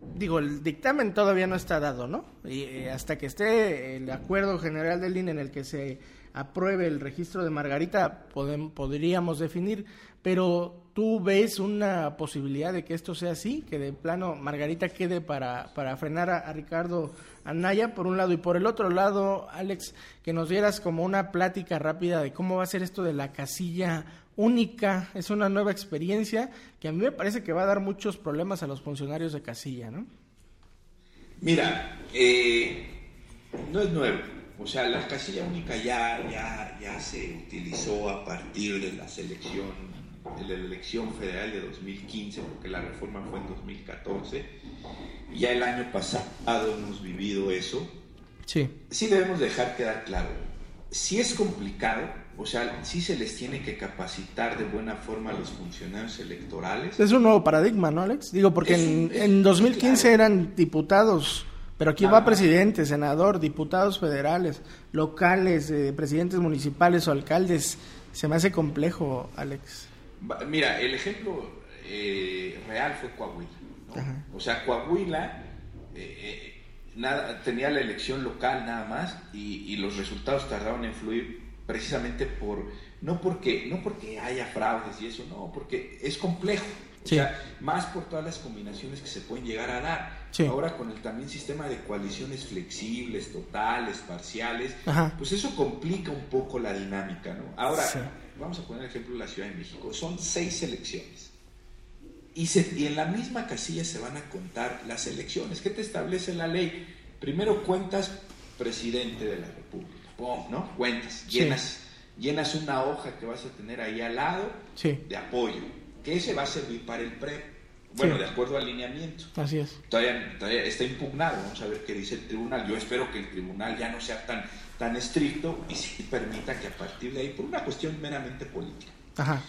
digo, el dictamen todavía no está dado, ¿no? Y eh, hasta que esté el acuerdo general del INE en el que se apruebe el registro de Margarita, podríamos definir, pero tú ves una posibilidad de que esto sea así, que de plano Margarita quede para, para frenar a, a, Ricardo Anaya, por un lado, y por el otro lado, Alex, que nos dieras como una plática rápida de cómo va a ser esto de la casilla única, es una nueva experiencia que a mí me parece que va a dar muchos problemas a los funcionarios de casilla, ¿no? Mira, eh, no es nuevo. O sea, la casilla única ya, ya, ya se utilizó a partir de la selección, de la elección federal de 2015, porque la reforma fue en 2014. Ya el año pasado hemos vivido eso. Sí. Sí debemos dejar quedar claro. Si es complicado, o sea, sí se les tiene que capacitar de buena forma a los funcionarios electorales. Es un nuevo paradigma, ¿no, Alex? Digo, porque en, en, 2015 eran diputados, pero aquí va presidente, senador, diputados federales, locales, eh, presidentes municipales o alcaldes. Se me hace complejo, Alex. Mira, el ejemplo eh, real fue Coahuila. ¿no? O sea, Coahuila eh, nada, tenía la elección local nada más y, y los resultados tardaron en fluir precisamente por, no porque, no porque haya fraudes y eso, no, porque es complejo. O sea, más por todas las combinaciones que se pueden llegar a dar. Ahora con el también sistema de coaliciones flexibles, totales, parciales, pues eso complica un poco la dinámica, ¿no? Ahora, vamos a poner el ejemplo de la Ciudad de México. Son seis elecciones. Y, se, y en la misma casilla se van a contar las elecciones. ¿Qué te establece la ley? Primero cuentas presidente de la República. ¿no? Cuentas, llenas, llenas una hoja que vas a tener ahí al lado de apoyo, que ese va a servir para el PRE. Bueno, de acuerdo al alineamiento. Así es. Todavía, todavía, está impugnado, vamos a ver qué dice el tribunal. Yo espero que el tribunal ya no sea tan, tan estricto y sí permita que a partir de ahí, por una cuestión meramente política, Ajá.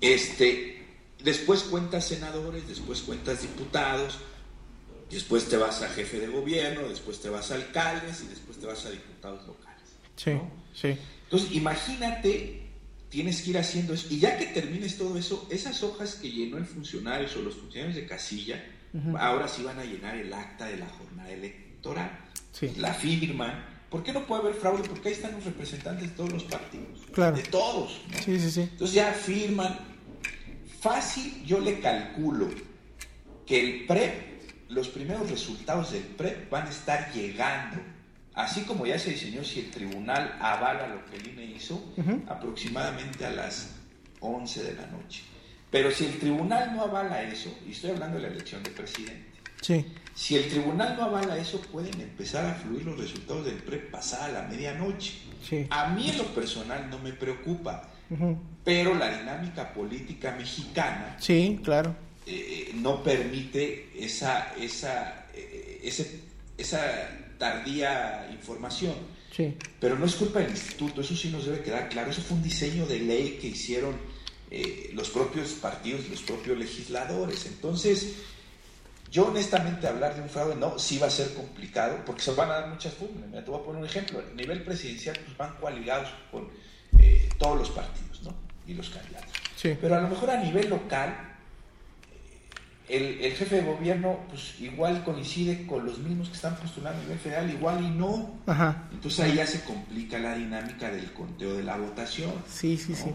Este, después cuentas senadores, después cuentas diputados, después te vas a jefe de gobierno, después te vas a alcaldes y después te vas a diputados locales. Sí, sí. Entonces, imagínate, tienes que ir haciendo eso. Y ya que termines todo eso, esas hojas que llenó el funcionario o los funcionarios de casilla, ahora sí van a llenar el acta de la jornada electoral. Sí. La firman. ¿Por qué no puede haber fraude? Porque ahí están los representantes de todos los partidos. Claro. De todos. Sí, sí, sí. Entonces ya firman. Fácil, yo le calculo que el PREP los primeros resultados del PREP van a estar llegando, así como ya se diseñó si el tribunal avala lo que el INE hizo, aproximadamente a las 11 de la noche. Pero si el tribunal no avala eso, y estoy hablando de la elección de presidente, sí. si el tribunal no avala eso, pueden empezar a fluir los resultados del PREP pasada la medianoche. Sí. A mí en lo personal no me preocupa, pero la dinámica política mexicana sí, claro eh, no permite esa, esa, eh, esa tardía información. Sí. Pero no es culpa del instituto, eso sí nos debe quedar claro. Eso fue un diseño de ley que hicieron eh, los propios partidos, los propios legisladores. Entonces, yo honestamente hablar de un fraude no, sí va a ser complicado, porque se van a dar muchas. Mira, te voy a poner un ejemplo. A nivel presidencial, pues van coaligados con todos los partidos, ¿no? Y los candidatos. Sí. Pero a lo mejor a nivel local, el, jefe de gobierno pues igual coincide con los mismos que están postulando a nivel federal, igual y no. Entonces ahí ya se complica la dinámica del conteo de la votación. Sí, sí, sí.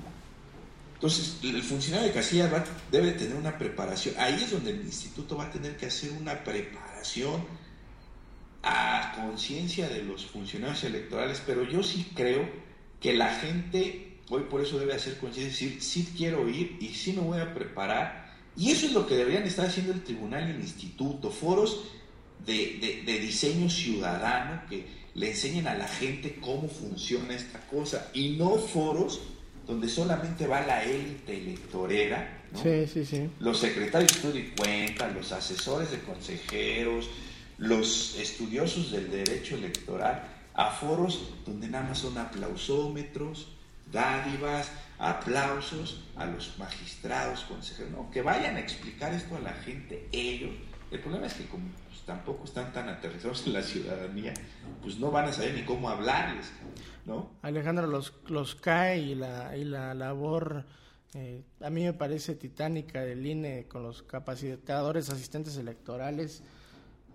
Entonces el funcionario de casilla va, debe tener una preparación. Ahí es donde el instituto va a tener que hacer una preparación a conciencia de los funcionarios electorales, pero yo sí creo que la gente hoy por eso debe hacer conciencia, decir, sí quiero ir y sí me voy a preparar. Y eso es lo que deberían estar haciendo el tribunal y el instituto, foros de, diseño ciudadano que le enseñen a la gente cómo funciona esta cosa. Y no foros donde solamente va la élite electorera, sí, sí, sí. los secretarios de estudio y cuenta, los asesores de consejeros, los estudiosos del derecho electoral, a foros donde nada más son aplausómetros, dádivas, aplausos a los magistrados, consejeros, no, que vayan a explicar esto a la gente, ellos. El problema es que como pues, tampoco están tan aterrizados en la ciudadanía, pues no van a saber ni cómo hablarles, ¿no? Alejandro, los, los CAE y la, y la labor, eh, a mí me parece titánica del INE con los capacitadores, asistentes electorales,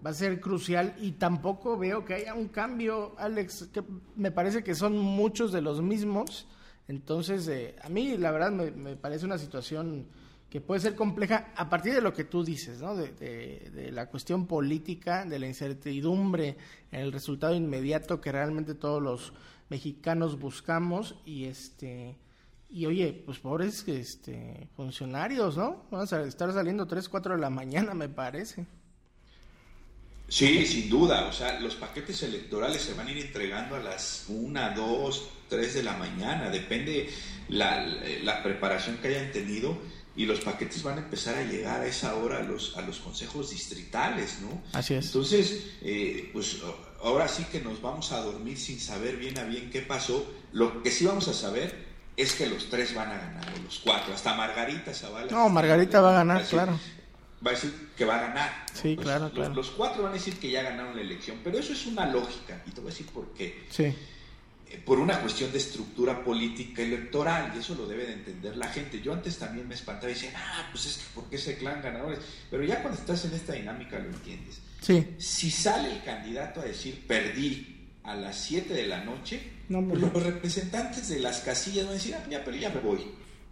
va a ser crucial y tampoco veo que haya un cambio, Alex, que me parece que son muchos de los mismos entonces, eh, a mí la verdad me, parece una situación que puede ser compleja a partir de lo que tú dices, ¿no? De, la cuestión política, de la incertidumbre el resultado inmediato que realmente todos los mexicanos buscamos y este y oye, pues pobres este funcionarios, ¿no? Vamos a estar saliendo 3, 4 de la mañana, me parece. Sí, sin duda. O sea, los paquetes electorales se van a ir entregando a las 1, 2, 3 de la mañana. Depende la, la preparación que hayan tenido y los paquetes van a empezar a llegar a esa hora a los, a los consejos distritales, ¿no? Así es. Entonces, eh, pues ahora sí que nos vamos a dormir sin saber bien a bien qué pasó. Lo que sí vamos a saber es que los tres van a ganar, o los cuatro, hasta Margarita Zavala. No, Margarita va a ganar, claro va a decir que va a ganar. Sí, claro, claro. Los, cuatro van a decir que ya ganaron la elección, pero eso es una lógica, y te voy a decir por qué. Sí. Por una cuestión de estructura política electoral, y eso lo debe de entender la gente. Yo antes también me espantaba y decía, ah, pues es que ¿por qué ese clan ganadores? Pero ya cuando estás en esta dinámica lo entiendes. Sí. Si sale el candidato a decir, perdí, a las 7 de la noche, pues los representantes de las casillas van a decir, ah, ya, pero ya me voy.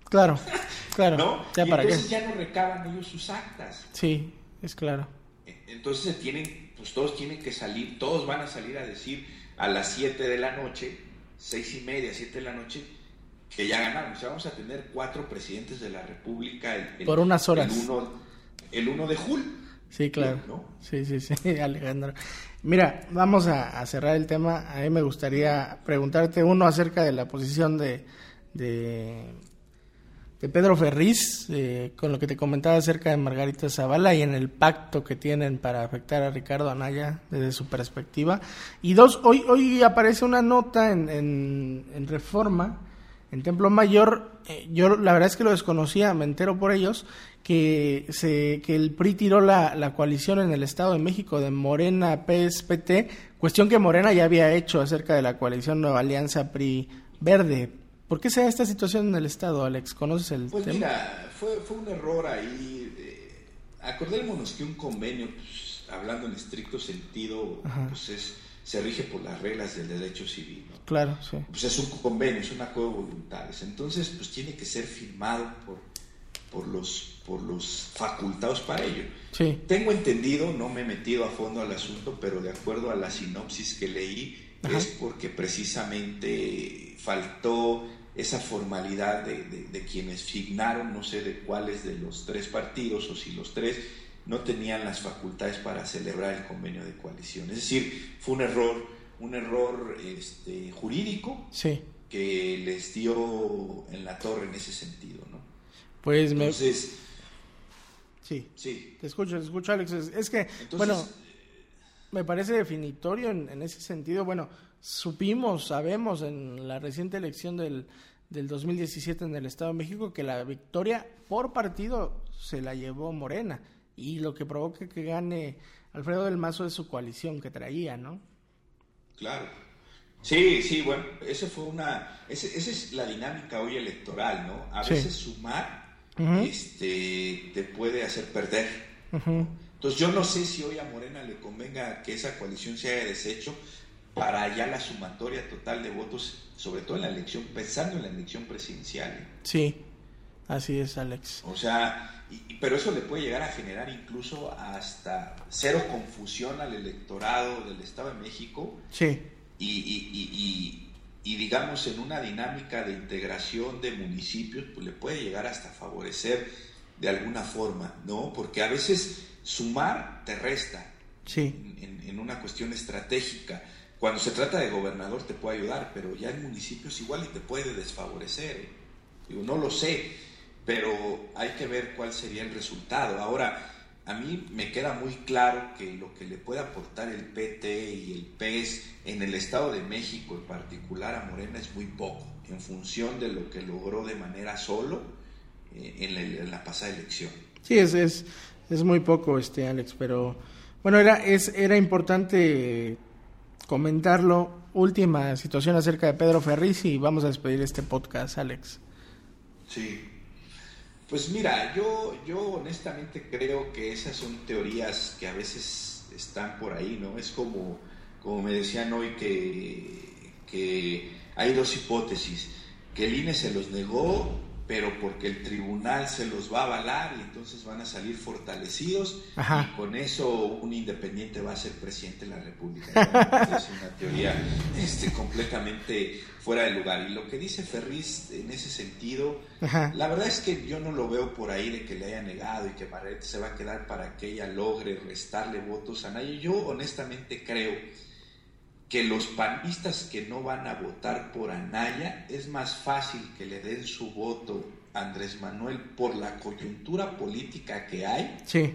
Claro, [LAUGHS] claro. ¿No? ¿Ya para entonces ya no recaban ellos sus actas. Sí, es claro. E, entonces tienen, pues todos tienen que salir, todos van a salir a decir a las 7 de la noche, seis y media, 7 de la noche, que ya ganaron. O sea, vamos a tener cuatro presidentes de la República por unas horas. El 1 de julio. Sí, claro. Sí, sí, sí, [LAUGHS] Alejandro. Mira, vamos a, cerrar el tema. A mí me gustaría preguntarte uno acerca de la posición de, de, Pedro Ferriz, eh, con lo que te comentaba acerca de Margarita Zavala y en el pacto que tienen para afectar a Ricardo Anaya desde su perspectiva. Y dos, hoy, hoy aparece una nota en, en Reforma en Templo Mayor, eh, yo la verdad es que lo desconocía, me entero por ellos, que, se, que el PRI tiró la, la coalición en el Estado de México de Morena, PSPT, cuestión que Morena ya había hecho acerca de la coalición Nueva Alianza PRI Verde. ¿Por qué se da esta situación en el Estado, Alex? ¿Conoces el pues mira, fue, fue un error ahí. Eh, acordémonos que un convenio, pues, hablando en estricto sentido, pues es se rige por las reglas del derecho civil. Claro, sí. Pues es un convenio, es un acuerdo de voluntades. Entonces, pues tiene que ser firmado por, por, los, por los facultados para ello. Sí. Tengo entendido, no me he metido a fondo al asunto, pero de acuerdo a la sinopsis que leí, es porque precisamente faltó esa formalidad de, de, quienes signaron, no sé de cuáles de los tres partidos o si los tres, no tenían las facultades para celebrar el convenio de coalición. Es decir, fue un error, un error este, jurídico que les dio en la torre en ese sentido, ¿no? Pues Entonces, Sí, sí. Te escucho, te escucho, Alex. Es que, bueno, me parece definitorio en, en, ese sentido. Bueno, supimos, sabemos en la reciente elección del, del 2017 en el Estado de México que la victoria por partido se la llevó Morena y lo que provoca que gane Alfredo del Mazo es su coalición que traía, ¿no? Claro. Sí, sí, bueno, esa fue una, esa, es la dinámica hoy electoral, ¿no? A veces sumar este, te puede hacer perder. Entonces yo no sé si hoy a Morena le convenga que esa coalición se haya deshecho para ya la sumatoria total de votos, sobre todo en la elección, pensando en la elección presidencial. ¿eh? Sí, así es, Alex. O sea, pero eso le puede llegar a generar incluso hasta cero confusión al electorado del Estado de México. Sí. Y, digamos, en una dinámica de integración de municipios, pues le puede llegar hasta favorecer de alguna forma, ¿no? Porque a veces sumar te resta. Sí. En, una cuestión estratégica. Cuando se trata de gobernador te puede ayudar, pero ya en municipios igual y te puede desfavorecer. ¿eh? No lo sé pero hay que ver cuál sería el resultado. Ahora, a mí me queda muy claro que lo que le puede aportar el PT y el PES en el Estado de México, en particular a Morena, es muy poco, en función de lo que logró de manera solo eh, en, la, pasada elección. Sí, es, es, es muy poco, este Alex, pero bueno, era, es, era importante comentarlo. Última situación acerca de Pedro Ferriz y vamos a despedir este podcast, Alex. Sí, pues mira, yo, yo honestamente creo que esas son teorías que a veces están por ahí, ¿no? Es como, como me decían hoy que, que hay dos hipótesis, que el INE se los negó pero porque el tribunal se los va a avalar y entonces van a salir fortalecidos y con eso un independiente va a ser presidente de la República. [LAUGHS] es una teoría este, completamente fuera de lugar. Y lo que dice Ferriz en ese sentido, la verdad es que yo no lo veo por ahí de que le haya negado y que Barret se va a quedar para que ella logre restarle votos a nadie. Yo honestamente creo que los panistas que no van a votar por Anaya es más fácil que le den su voto a Andrés Manuel por la coyuntura política que hay sí.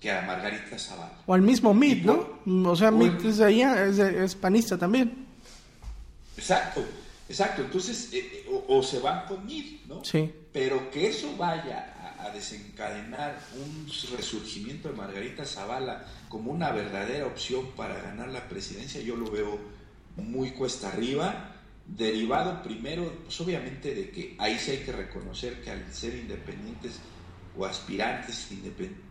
que a Margarita Zavala. O al mismo Mit, ¿no? O sea, Mit es, es, panista también. Exacto, exacto. Entonces, eh, eh, o, se van con Mit, ¿no? Sí. Pero que eso vaya a desencadenar un resurgimiento de Margarita Zavala como una verdadera opción para ganar la presidencia, yo lo veo muy cuesta arriba, derivado primero, pues obviamente de que ahí sí hay que reconocer que al ser independientes o aspirantes independientes,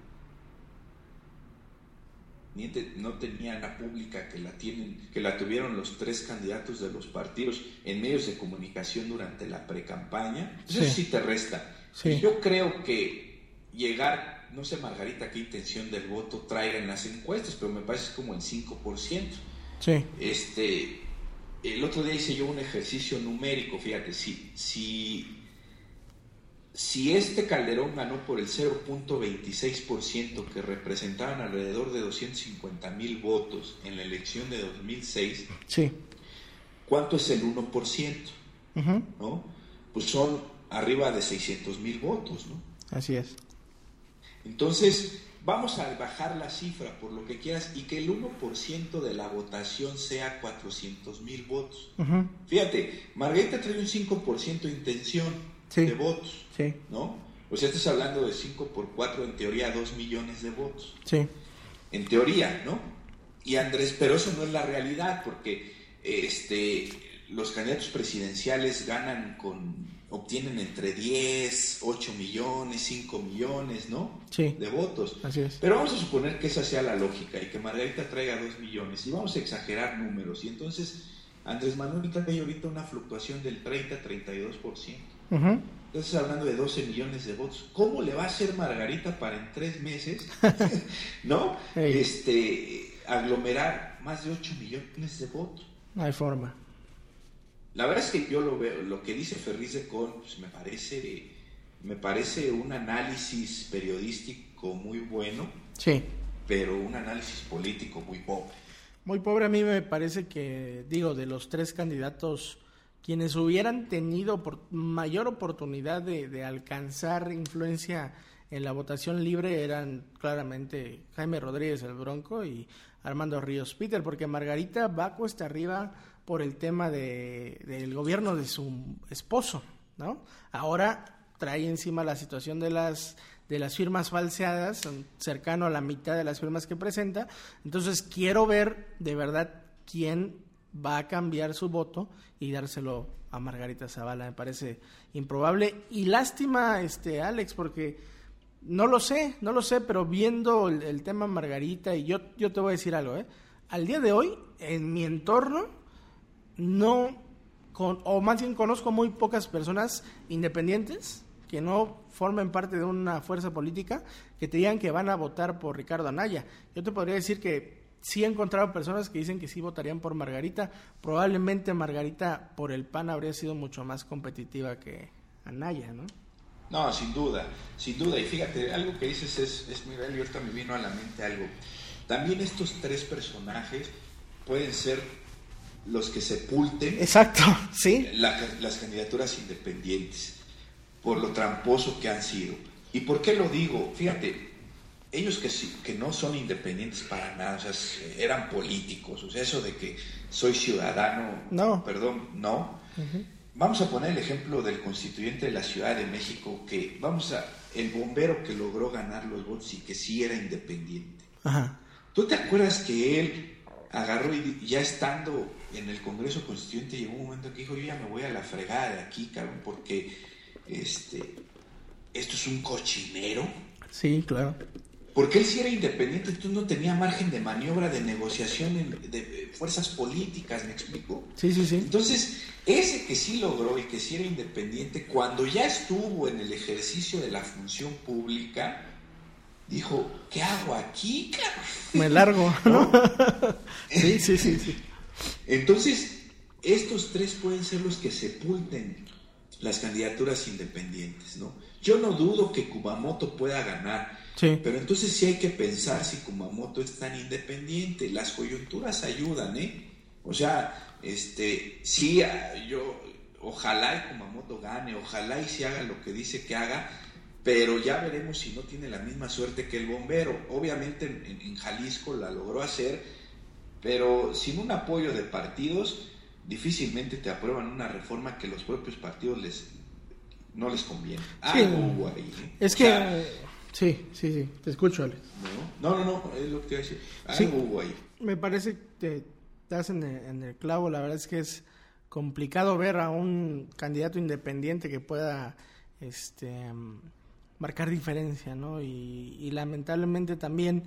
independiente no tenía la pública que la tienen, que la tuvieron los tres candidatos de los partidos en medios de comunicación durante la precampaña, eso sí te resta. Yo creo que llegar, no sé Margarita qué intención del voto traiga en las encuestas, pero me parece como el 5%. Sí. Este, el otro día hice yo un ejercicio numérico, fíjate, si, si si este Calderón ganó por el 0.26%, que representaban alrededor de 250 mil votos en la elección de 2006, sí. ¿cuánto es el 1%? ¿no? Pues son arriba de 600 mil votos. ¿no? Así es. Entonces, vamos a bajar la cifra por lo que quieras y que el 1% de la votación sea 400 mil votos. Fíjate, Margarita trae un 5% de intención de votos. Sí. ¿No? O sea, estás hablando de 5 por 4, en teoría 2 millones de votos. Sí. En teoría, ¿no? Y Andrés, pero eso no es la realidad, porque este, los candidatos presidenciales ganan con, obtienen entre 10, 8 millones, 5 millones, ¿no? Sí. De votos. Así es. Pero vamos a suponer que esa sea la lógica y que Margarita traiga 2 millones y vamos a exagerar números. Y entonces Andrés Manuel trae ahorita una fluctuación del 30-32%. Entonces hablando de 12 millones de votos. ¿Cómo le va a hacer Margarita para en tres meses, [LAUGHS] [LAUGHS] no? Este, aglomerar más de 8 millones de votos. No hay forma. La verdad es que yo lo veo, lo que dice Ferriz de Con, pues me parece, me parece un análisis periodístico muy bueno. Sí. Pero un análisis político muy pobre. Muy pobre a mí me parece que, digo, de los tres candidatos quienes hubieran tenido mayor oportunidad de, alcanzar influencia en la votación libre eran claramente Jaime Rodríguez el Bronco y Armando Ríos Peter, porque Margarita va cuesta arriba por el tema de, del gobierno de su esposo, ¿no? Ahora trae encima la situación de las de las firmas falseadas, cercano a la mitad de las firmas que presenta. Entonces quiero ver de verdad quién va a cambiar su voto y dárselo a Margarita Zavala. Me parece improbable. Y lástima, este Alex, porque no lo sé, no lo sé, pero viendo el, tema Margarita, y yo, yo te voy a decir algo, ¿eh? Al día de hoy, en mi entorno, no, con, o más bien conozco muy pocas personas independientes que no formen parte de una fuerza política que te digan que van a votar por Ricardo Anaya. Yo te podría decir que sí he encontrado personas que dicen que sí votarían por Margarita. Probablemente Margarita por el PAN habría sido mucho más competitiva que Anaya, ¿no? No, sin duda, sin duda. Y fíjate, algo que dices es, es muy real y ahorita me vino a la mente algo. También estos tres personajes pueden ser los que sepulten Exacto, [LAUGHS] sí. las candidaturas independientes por lo tramposo que han sido. ¿Y por qué lo digo? Fíjate, ellos que, que no son independientes para nada, o sea, eran políticos, o sea, eso de que soy ciudadano, no. perdón, no. Vamos a poner el ejemplo del constituyente de la Ciudad de México, que vamos a, el bombero que logró ganar los votos y que sí era independiente. ¿Tú te acuerdas que él agarró y ya estando en el Congreso Constituyente llegó un momento que dijo, yo ya me voy a la fregada de aquí, cabrón, porque este, esto es un cochinero? Sí, claro. Porque él sí era independiente, entonces no tenía margen de maniobra, de negociación de fuerzas políticas, ¿me explico? Sí, sí, sí. Entonces, ese que sí logró y que sí era independiente, cuando ya estuvo en el ejercicio de la función pública, dijo, ¿qué hago aquí, Me largo, [LAUGHS] ¿no? sí, sí, sí, sí. Entonces, estos tres pueden ser los que sepulten las candidaturas independientes, ¿no? Yo no dudo que Kumamoto pueda ganar, pero entonces sí hay que pensar si Kumamoto es tan independiente. Las coyunturas ayudan, ¿eh? O sea, este, sí, ah, yo, ojalá y Kumamoto gane, ojalá y se haga lo que dice que haga, pero ya veremos si no tiene la misma suerte que el bombero. Obviamente en, Jalisco la logró hacer, pero sin un apoyo de partidos, difícilmente te aprueban una reforma que los propios partidos les no les conviene. Algo ahí. ¿eh? Es que Sí, sí, sí, te escucho, Alex. No, no, no, es lo que te iba a decir. Algo hubo ahí. Me parece que estás en el, en el clavo, la verdad es que es complicado ver a un candidato independiente que pueda este marcar diferencia, ¿no? Y, lamentablemente también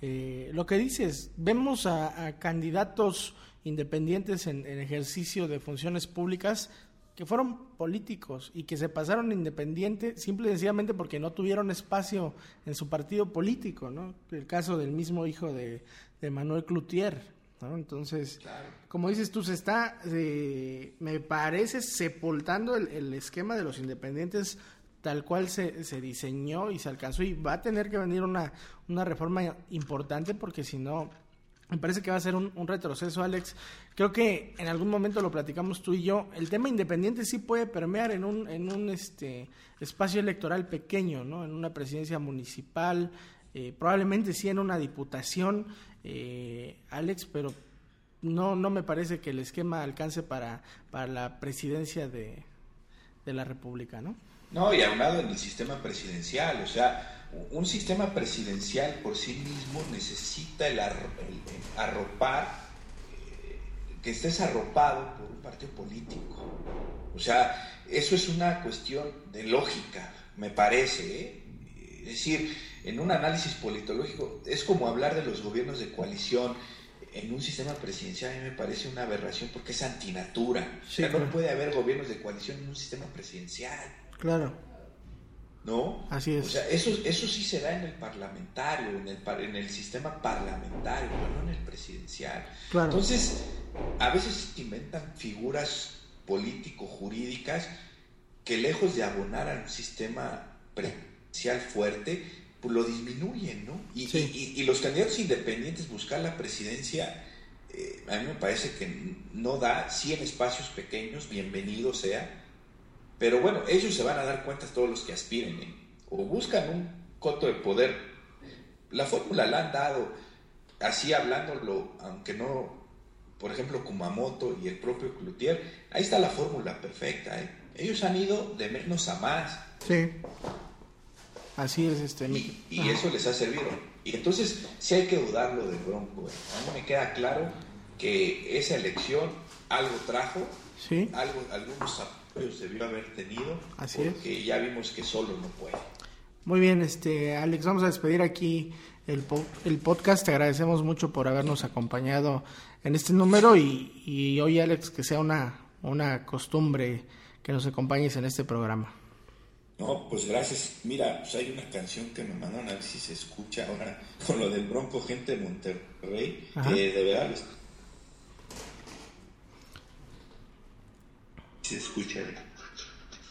eh, lo que dices, vemos a, candidatos independientes en, ejercicio de funciones públicas que fueron políticos y que se pasaron independiente simple y sencillamente porque no tuvieron espacio en su partido político, ¿no? El caso del mismo hijo de, Manuel Cloutier, ¿no? Entonces, como dices tú, se está, eh, me parece, sepultando el, esquema de los independientes tal cual se, se diseñó y se alcanzó y va a tener que venir una, una reforma importante porque si no me parece que va a ser un, retroceso, Alex. Creo que en algún momento lo platicamos tú y yo. El tema independiente sí puede permear en un, en un este, espacio electoral pequeño, ¿no? En una presidencia municipal, eh, probablemente sí en una diputación, eh, Alex, pero no, no me parece que el esquema alcance para, para la presidencia de, de la República, ¿no? No, y aunado en el sistema presidencial, o sea, un sistema presidencial por sí mismo necesita el, arropar, eh, que estés arropado por un partido político. O sea, eso es una cuestión de lógica, me parece. ¿eh? Es decir, en un análisis politológico es como hablar de los gobiernos de coalición en un sistema presidencial, a mí me parece una aberración porque es antinatura. o sea, no puede haber gobiernos de coalición en un sistema presidencial. Claro. ¿No? Así es. O sea, eso, eso sí se da en el parlamentario, en el, en el sistema parlamentario, no en el presidencial. Claro. Entonces, a veces inventan figuras político-jurídicas que lejos de abonar a un sistema presidencial fuerte, pues lo disminuyen, ¿no? Y, y, los candidatos independientes buscar la presidencia, eh, a mí me parece que no da, sí en espacios pequeños, bienvenido sea, pero bueno, ellos se van a dar cuenta todos los que aspiren, ¿eh? o buscan un coto de poder. La fórmula la han dado, así hablándolo, aunque no, por ejemplo, Kumamoto y el propio Cloutier, ahí está la fórmula perfecta. ¿eh? Ellos han ido de menos a más. Sí. Así es este. Y, y eso les ha servido. Y entonces, sí hay que dudarlo del Bronco. ¿eh? A mí me queda claro que esa elección algo trajo, ¿Sí? algo, algunos pues debió haber tenido. Así porque ya vimos que solo no puede. Muy bien, este Alex, vamos a despedir aquí el, el podcast. Te agradecemos mucho por habernos acompañado en este número y, y hoy, Alex, que sea una, una costumbre que nos acompañes en este programa. No, pues gracias. Mira, pues hay una canción que me mandaron a ver si se escucha ahora [LAUGHS] con lo del Bronco Gente de Monterrey, que de verdad se escucha.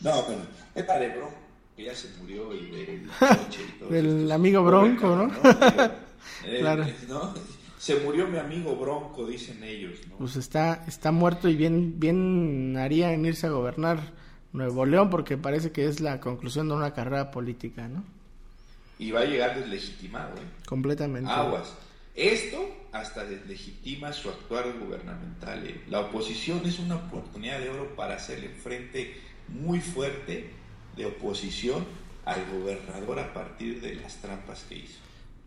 No, bueno, es para el Bronco, que ya se murió y del [LAUGHS] coche y todo. Del amigo Bronco, ¿no? [LAUGHS] claro. ¿no? Se murió mi amigo Bronco, dicen ellos, ¿no? Pues está, está muerto y bien, bien haría en irse a gobernar Nuevo León porque parece que es la conclusión de una carrera política, ¿no? Y va a llegar deslegitimado, ¿eh? Completamente. Aguas. Esto hasta deslegitima su actuar gubernamental. ¿eh? La oposición es una oportunidad de oro para hacerle frente muy fuerte de oposición al gobernador a partir de las trampas que hizo.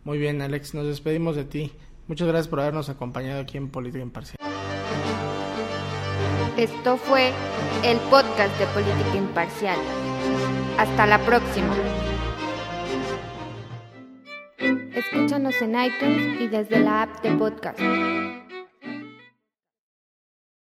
Muy bien, Alex, nos despedimos de ti. Muchas gracias por habernos acompañado aquí en Política Imparcial. Esto fue el podcast de Política Imparcial. Hasta la próxima. Escúchanos en iTunes y desde la app de podcast.